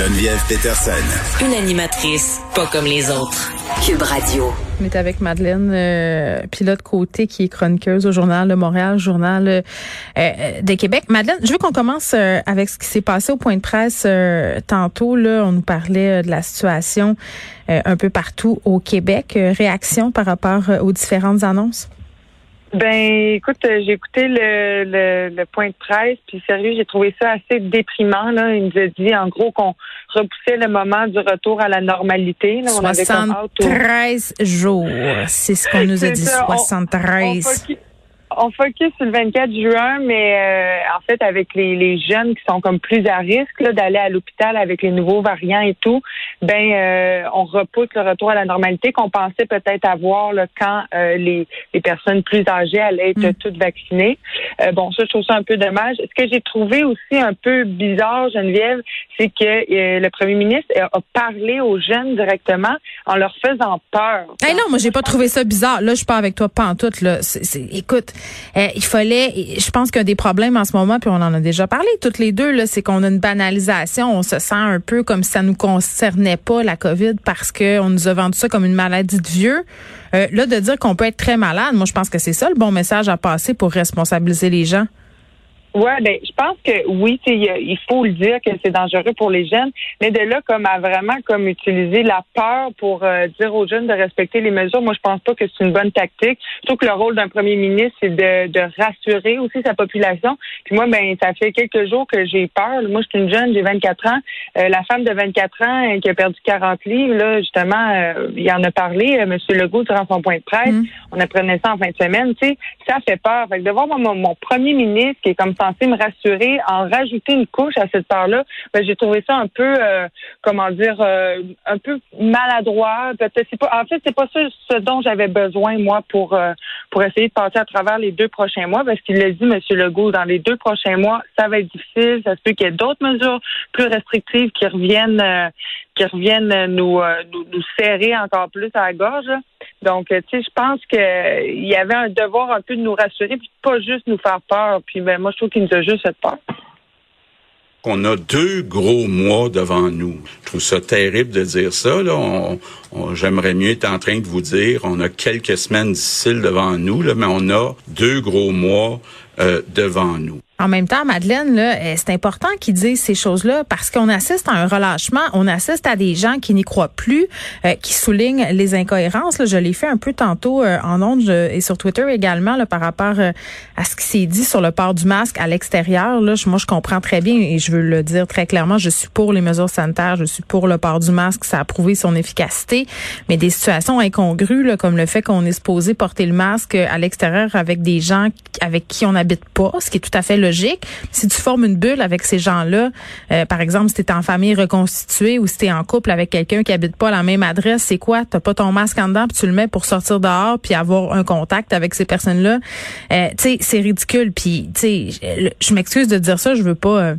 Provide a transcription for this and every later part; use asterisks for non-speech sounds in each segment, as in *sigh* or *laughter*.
Geneviève Peterson. Une animatrice pas comme les autres. Cube Radio. On est avec Madeleine euh, Pilote Côté, qui est chroniqueuse au Journal de Montréal, Journal euh, euh, de Québec. Madeleine, je veux qu'on commence euh, avec ce qui s'est passé au point de presse tantôt. Là, on nous parlait de la situation un peu partout au Québec. réaction par rapport aux différentes annonces? Ben, écoute, euh, j'ai écouté le, le, le, point de presse, puis sérieux, j'ai trouvé ça assez déprimant. Là. Il nous a dit, en gros, qu'on repoussait le moment du retour à la normalité. Là. On 73 jours, c'est ce qu'on nous a dit, 73 on focus sur le 24 juin, mais euh, en fait, avec les, les, jeunes qui sont comme plus à risque d'aller à l'hôpital avec les nouveaux variants et tout, ben euh, on repousse le retour à la normalité qu'on pensait peut-être avoir là, quand euh, les, les, personnes plus âgées allaient être mm. toutes vaccinées. bon, ça, je trouve ça un peu dommage. Ce que j'ai trouvé aussi un peu bizarre, Geneviève, c'est que le premier ministre a parlé aux jeunes directement en leur faisant peur. Hey non, moi j'ai pas trouvé ça bizarre. Là, je suis pas avec toi pas en tout. Là, écoute, euh, il fallait, je pense a des problèmes en ce moment, puis on en a déjà parlé toutes les deux, là, c'est qu'on a une banalisation, on se sent un peu comme si ça nous concernait pas la COVID parce qu'on nous a vendu ça comme une maladie de vieux. Euh, là, de dire qu'on peut être très malade, moi je pense que c'est ça le bon message à passer pour responsabiliser les gens. Ouais, ben je pense que oui, il faut le dire que c'est dangereux pour les jeunes, mais de là comme à vraiment comme utiliser la peur pour euh, dire aux jeunes de respecter les mesures, moi je pense pas que c'est une bonne tactique. Surtout que le rôle d'un premier ministre c'est de, de rassurer aussi sa population. Puis moi ben ça fait quelques jours que j'ai peur. Moi je suis une jeune, j'ai 24 ans. Euh, la femme de 24 ans euh, qui a perdu 40 livres là justement, il en a parlé Monsieur Legault durant son point de presse. Mm. On apprenait ça en fin de semaine. Tu sais, ça fait peur. Fait que de voir mon, mon premier ministre qui est comme censé me rassurer en rajouter une couche à cette part-là, ben, j'ai trouvé ça un peu, euh, comment dire, euh, un peu maladroit. Peut-être pas, en fait, c'est pas ça ce dont j'avais besoin moi pour euh, pour essayer de passer à travers les deux prochains mois, parce qu'il l'a dit, M. Legault, dans les deux prochains mois, ça va être difficile. Ça se peut qu'il y ait d'autres mesures plus restrictives qui reviennent, qui reviennent nous, nous, nous serrer encore plus à la gorge. Donc, tu sais, je pense qu'il y avait un devoir un peu de nous rassurer, puis pas juste nous faire peur. Puis, ben, moi, je trouve qu'il nous a juste fait peur. On a deux gros mois devant nous. Je trouve ça terrible de dire ça. Là. J'aimerais mieux être en train de vous dire, on a quelques semaines difficiles devant nous, là, mais on a deux gros mois euh, devant nous. En même temps, Madeleine, là, euh, c'est important qu'ils disent ces choses-là parce qu'on assiste à un relâchement, on assiste à des gens qui n'y croient plus, euh, qui soulignent les incohérences. Là, je l'ai fait un peu tantôt euh, en ondes et sur Twitter également là, par rapport à ce qui s'est dit sur le port du masque à l'extérieur. Là, moi, je comprends très bien et je veux le dire très clairement. Je suis pour les mesures sanitaires, je suis pour le port du masque, ça a prouvé son efficacité. Mais des situations incongrues, là, comme le fait qu'on est supposé porter le masque à l'extérieur avec des gens avec qui on n'habite pas, ce qui est tout à fait si tu formes une bulle avec ces gens-là, euh, par exemple, si tu en famille reconstituée ou si tu en couple avec quelqu'un qui habite pas la même adresse, c'est quoi? Tu pas ton masque en dedans, puis tu le mets pour sortir dehors, puis avoir un contact avec ces personnes-là. Euh, tu sais, c'est ridicule. Puis, tu sais, je m'excuse de dire ça, je veux pas... Euh,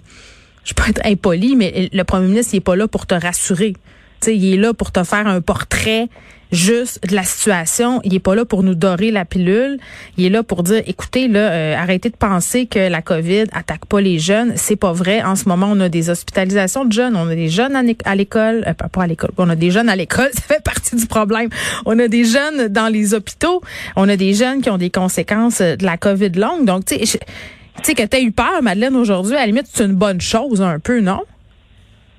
je peux être impoli, mais le premier ministre, il est pas là pour te rassurer. Sais, il est là pour te faire un portrait juste de la situation. Il est pas là pour nous dorer la pilule. Il est là pour dire, écoutez, là, euh, arrêtez de penser que la COVID attaque pas les jeunes. C'est pas vrai. En ce moment, on a des hospitalisations de jeunes. On a des jeunes à l'école, euh, pas à l'école. On a des jeunes à l'école. *laughs* Ça fait partie du problème. On a des jeunes dans les hôpitaux. On a des jeunes qui ont des conséquences de la COVID longue. Donc, tu sais, que tu as eu peur, Madeleine, aujourd'hui, à la limite, c'est une bonne chose un peu, non?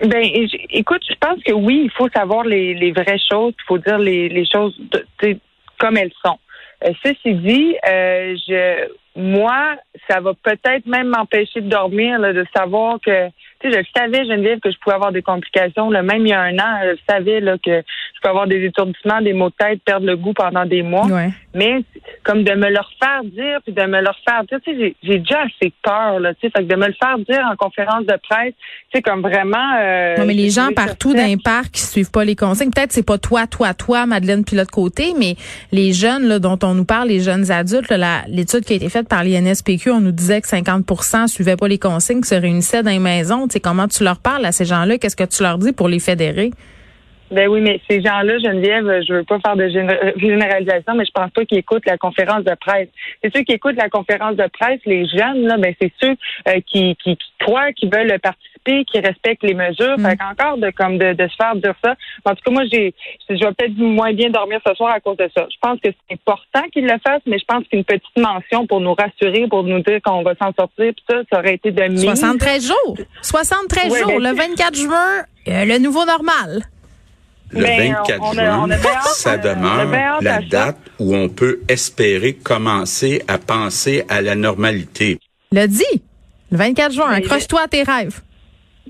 Ben, écoute, je pense que oui, il faut savoir les, les vraies choses, il faut dire les, les choses de, comme elles sont. Euh, ceci dit, euh, je, moi, ça va peut-être même m'empêcher de dormir, là, de savoir que, tu sais, je savais, Geneviève, que je pouvais avoir des complications. Là, même il y a un an, je savais là, que je peux avoir des étourdissements, des maux de tête, perdre le goût pendant des mois. Mais comme de me le faire dire, puis de me le faire dire, tu sais, j'ai déjà assez peur, là, tu sais, fait que de me le faire dire en conférence de presse, tu sais, comme vraiment... Euh, non, mais les gens partout dans les parcs qui suivent pas les consignes, peut-être c'est pas toi, toi, toi, Madeleine, puis l'autre côté, mais les jeunes là, dont on nous parle, les jeunes adultes, l'étude qui a été faite par l'INSPQ, on nous disait que 50% suivaient pas les consignes, se réunissaient dans les maisons. Sais, comment tu leur parles à ces gens-là? Qu'est-ce que tu leur dis pour les fédérer? Ben oui, mais ces gens-là, Geneviève, je veux pas faire de généralisation, mais je pense pas qu'ils écoutent la conférence de presse. C'est ceux qui écoutent la conférence de presse, les jeunes, là, ben c'est ceux euh, qui, qui, qui croient, qui veulent participer respect, qui respectent les mesures. Mm. Fait qu'encore de comme de, de se faire dire ça. En tout cas, moi, j'ai je vais peut-être moins bien dormir ce soir à cause de ça. Je pense que c'est important qu'il le fasse, mais je pense qu'une petite mention pour nous rassurer, pour nous dire qu'on va s'en sortir, puis ça, ça aurait été de mise. 73 jours. 73 Ouais, jours. ben, Le 24 juin, euh, le nouveau normal. Le Ben, 24 on a- juin, on a bien hâte, ça a demeure la date où on peut espérer commencer à penser à la normalité. Le dit. Le 24 juin. Ben, Accroche-toi à tes rêves.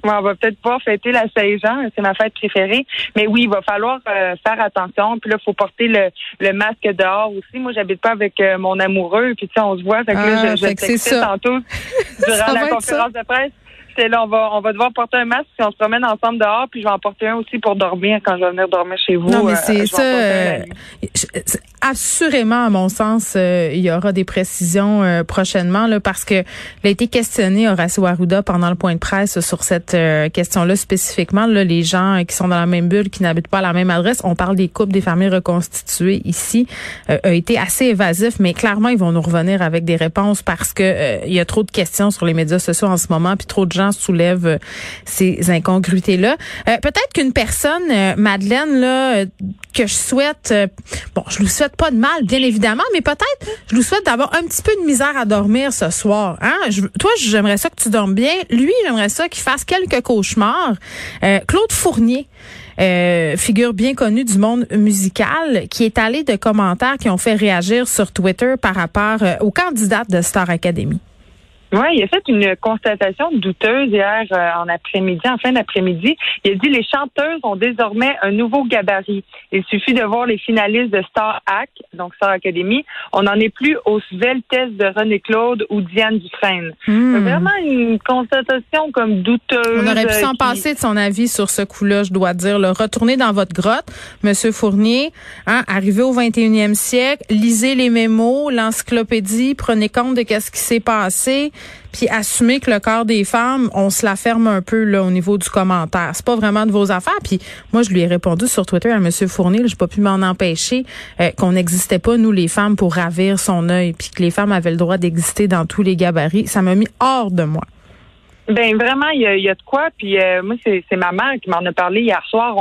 On va peut-être pas fêter la Saint-Jean, c'est ma fête préférée. Mais oui, il va falloir euh, faire attention. Puis là, il faut porter le, le masque dehors aussi. Moi, j'habite pas avec euh, mon amoureux. Puis tu sais, on se voit. Fait que Ah, là, je, je que c'est tantôt *laughs* durant la conférence de presse. C'est là, on va, on va devoir porter un masque si on se promène ensemble dehors. Puis je vais en porter un aussi pour dormir quand je vais venir dormir chez vous. Non, mais Euh, c'est ça. euh, assurément, à mon sens, euh, il y aura des précisions euh, prochainement, là, parce que il a été questionné Horacio Arruda pendant le point de presse sur cette euh, question-là spécifiquement. Là, les gens qui sont dans la même bulle, qui n'habitent pas à la même adresse, on parle des couples, des familles reconstituées ici, euh, a été assez évasif, mais clairement, ils vont nous revenir avec des réponses parce que euh, il y a trop de questions sur les médias sociaux en ce moment, puis trop de gens soulèvent euh, ces incongruités-là. Euh, Peut-être qu'une personne, euh, Madeleine, là, que je souhaite, bon, je lui souhaite pas de mal, bien évidemment, mais peut-être je lui souhaite d'avoir un petit peu de misère à dormir ce soir. Hein? Toi, j'aimerais ça que tu dormes bien. Lui, j'aimerais ça qu'il fasse quelques cauchemars. Claude Fournier. figure bien connue du monde musical, qui est allé de commentaires qui ont fait réagir sur Twitter par rapport aux candidates de Star Academy. Oui, il a fait une constatation douteuse hier euh, en après-midi, en fin d'après-midi. Il a dit les chanteuses ont désormais un nouveau gabarit. Il suffit de voir les finalistes de Star Act, donc Star Academy. On n'en est plus au test de René Claude ou Diane Dufresne. Hmm. Vraiment une constatation comme douteuse. On aurait pu euh, s'en qui- passer de son avis sur ce coup-là, je dois dire. Retournez dans votre grotte, Monsieur Fournier, hein, arrivé au 21e siècle, lisez les mémos, l'encyclopédie, prenez compte de qu'est-ce qui s'est passé, puis assumez que le corps des femmes, on se la ferme un peu là au niveau du commentaire. C'est pas vraiment de vos affaires. Puis moi, je lui ai répondu sur Twitter à Monsieur Fournier, j'ai pas pu m'en empêcher, euh, qu'on n'existait pas nous les femmes pour ravir son œil, puis que les femmes avaient le droit d'exister dans tous les gabarits. Ça m'a mis hors de moi. Ben vraiment, il y a, de quoi. Puis euh, moi, c'est ma mère qui m'en a parlé hier soir.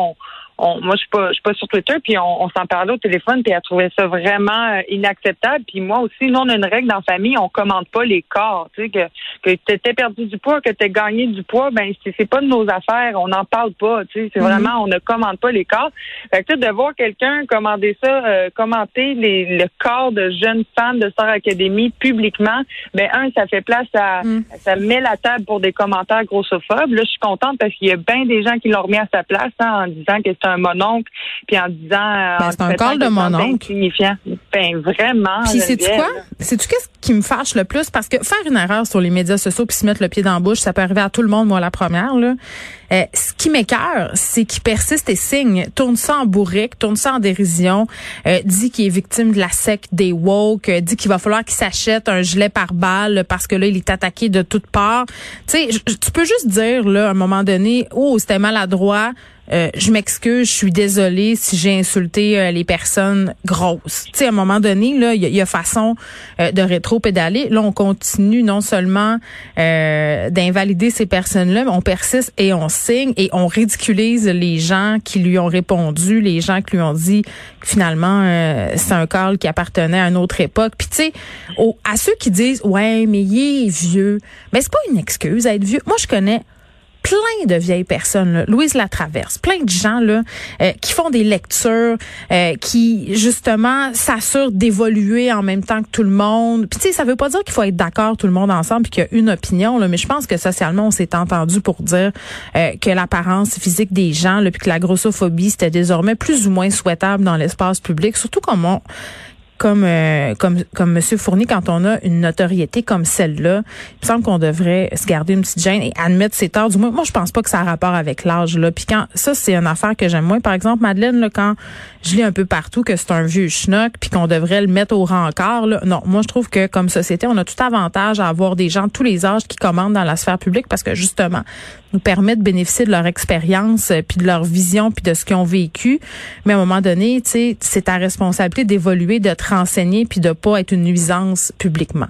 On, moi, je suis pas, je suis pas sur Twitter. Puis on, on s'en parlait au téléphone. Puis elle trouvait ça vraiment euh, inacceptable. Puis moi aussi, nous on a une règle dans la famille. On commande pas les corps. Tu sais que que t'étais perdu du poids, que t'as gagné du poids. Ben c'est pas de nos affaires. On n'en parle pas. Tu sais, c'est Mhm. vraiment on ne commande pas les corps. Fait que tu sais, de voir quelqu'un commander ça, euh, commenter les, le corps de jeunes femmes de Star Academy publiquement, ben un, ça fait place à, Mm. ça met la table pour des commentaires grossophobes. Là, je suis contente parce qu'il y a bien des gens qui l'ont remis à sa place hein, en disant que c'est un mononcle, puis en disant. euh, Ben, en c'est un corps de mononcle. Ben vraiment. Puis Geneviève, quoi? Sais-tu qu'est-ce qui me fâche le plus? Parce que faire une erreur sur les médias sociaux puis se mettre le pied dans la bouche, ça peut arriver à tout le monde, moi la première. Là. Euh, ce qui m'écœure, c'est qu'il persiste et signe, tourne ça en bourrique, tourne ça en dérision, euh, dit qu'il est victime de la secte des woke, euh, dit qu'il va falloir qu'il s'achète un gilet par balle parce que là, il est attaqué de toutes parts. Tu sais, tu peux juste dire, là, à un moment donné, oh, c'était maladroit, euh, je m'excuse, je suis désolée si j'ai insulté euh, les personnes grosses. Tu sais, moment donné, il y, a- façon euh, de rétro-pédaler. Là, on continue non seulement euh, d'invalider ces personnes-là, mais on persiste et on signe et on ridiculise les gens qui lui ont répondu, les gens qui lui ont dit finalement euh, c'est un corps qui appartenait à une autre époque. Puis tu sais, à ceux qui disent ouais, mais il est vieux, mais c'est pas une excuse à être vieux. Moi, je connais plein de vieilles personnes, là. Louise Latraverse, plein de gens là euh, qui font des lectures, euh, qui justement s'assurent d'évoluer en même temps que tout le monde. Puis tu sais, ça veut pas dire qu'il faut être d'accord tout le monde ensemble puis qu'il y a une opinion là, mais je pense que socialement on s'est entendu pour dire euh, que l'apparence physique des gens, là, puis que la grossophobie c'était désormais plus ou moins souhaitable dans l'espace public, surtout comme on comme euh, comme comme Monsieur Fournier, quand on a une notoriété comme celle-là, il me semble qu'on devrait se garder une petite gêne et admettre ses torts. Du moins, moi, je pense pas que ça a rapport avec l'âge là. Puis quand ça, c'est une affaire que j'aime moins. Par exemple, Madeleine, là, quand je lis un peu partout que c'est un vieux schnock, puis qu'on devrait le mettre au rencard, là, non, moi, je trouve que comme société, on a tout avantage à avoir des gens de tous les âges qui commandent dans la sphère publique parce que justement, nous permet de bénéficier de leur expérience, euh, puis de leur vision, puis de ce qu'ils ont vécu. Mais à un moment donné, c'est ta responsabilité d'évoluer, de te renseigner, puis de pas être une nuisance publiquement.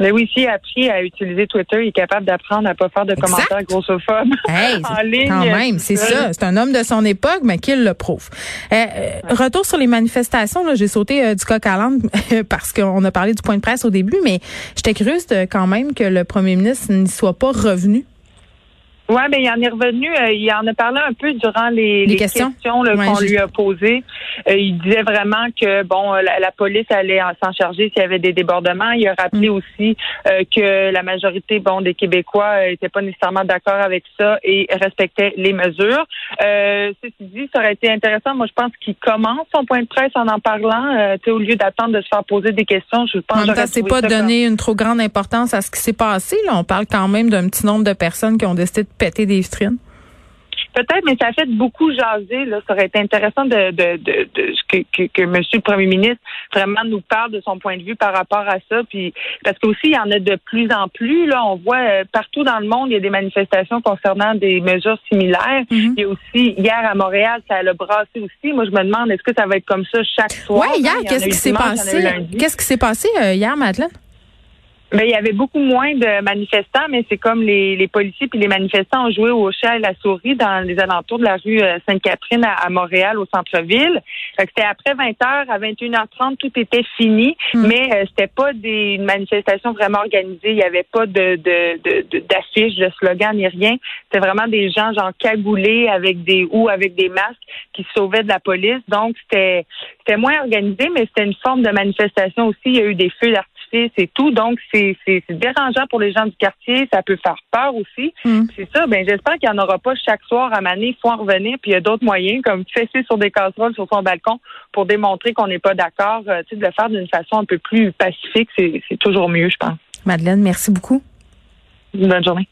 Mais oui, s'il a appris à utiliser Twitter, il est capable d'apprendre à pas faire de commentaires grossophobes *laughs* en ligne. Quand même, c'est ça. C'est un homme de son époque, mais qu'il le prouve. Euh, euh, retour sur les manifestations, j'ai sauté euh, du coq à l'âne *laughs* parce qu'on a parlé du point de presse au début, mais j'étais curieuse de, quand même que le premier ministre n'y soit pas revenu oui, mais il en est revenu. Euh, il en a parlé un peu durant les, les, questions, qu'on lui a posées. Euh, il disait vraiment que bon, la, police allait s'en charger s'il y avait des débordements. Il a rappelé mm. aussi euh, que la majorité bon des Québécois n'étaient pas nécessairement d'accord avec ça et respectaient les mesures. ceci dit, ça aurait été intéressant. Moi, je pense qu'il commence son point de presse en en parlant. au lieu d'attendre de se faire poser des questions, je pense. En c'est pas donner une trop grande importance à ce qui s'est passé. Là. On parle quand même d'un petit nombre de personnes qui ont décidé de péter des vitrines? Peut-être, mais ça a fait beaucoup jaser. Là. Ça aurait été intéressant de, de, de, de que, que, que, M. le Premier ministre vraiment nous parle de son point de vue par rapport à ça. Puis parce qu'aussi, il y en a de plus en plus. Là, on voit euh, partout dans le monde, il y a des manifestations concernant des mesures similaires. Mm-hmm. Il y a aussi hier à Montréal, ça a brassé aussi. Moi, je me demande, est-ce que ça va être comme ça chaque soir? Oui, hier, qu'est-ce qui s'est passé? Qu'est-ce qui s'est passé hier, Madeleine? Mais il y avait beaucoup moins de manifestants, mais c'est comme les, les policiers puis les manifestants ont joué au chat et la souris dans les alentours de la rue euh, Sainte-Catherine à, Montréal, au centre-ville. C'était après 20h, à 21h30, tout était fini, hmm. mais euh, c'était pas des une manifestation vraiment organisée. Il y avait pas de d'affiches, de, de, de slogans ni rien. C'était vraiment des gens genre cagoulés avec des ou avec des masques qui se sauvaient de la police. Donc c'était c'était moins organisé, mais c'était une forme de manifestation aussi. Il y a eu des feux d'artifice c'est tout. Donc, c'est dérangeant pour les gens du quartier. Ça peut faire peur aussi. Mm. C'est ça. Ben, j'espère qu'il n'y en aura pas chaque soir à Mané. Il faut en revenir. Puis il y a d'autres moyens, comme fesser sur des casseroles sur son balcon pour démontrer qu'on n'est pas d'accord. Euh, tu sais, de le faire d'une façon un peu plus pacifique, c'est toujours mieux, je pense. Madeleine, merci beaucoup. Bonne journée.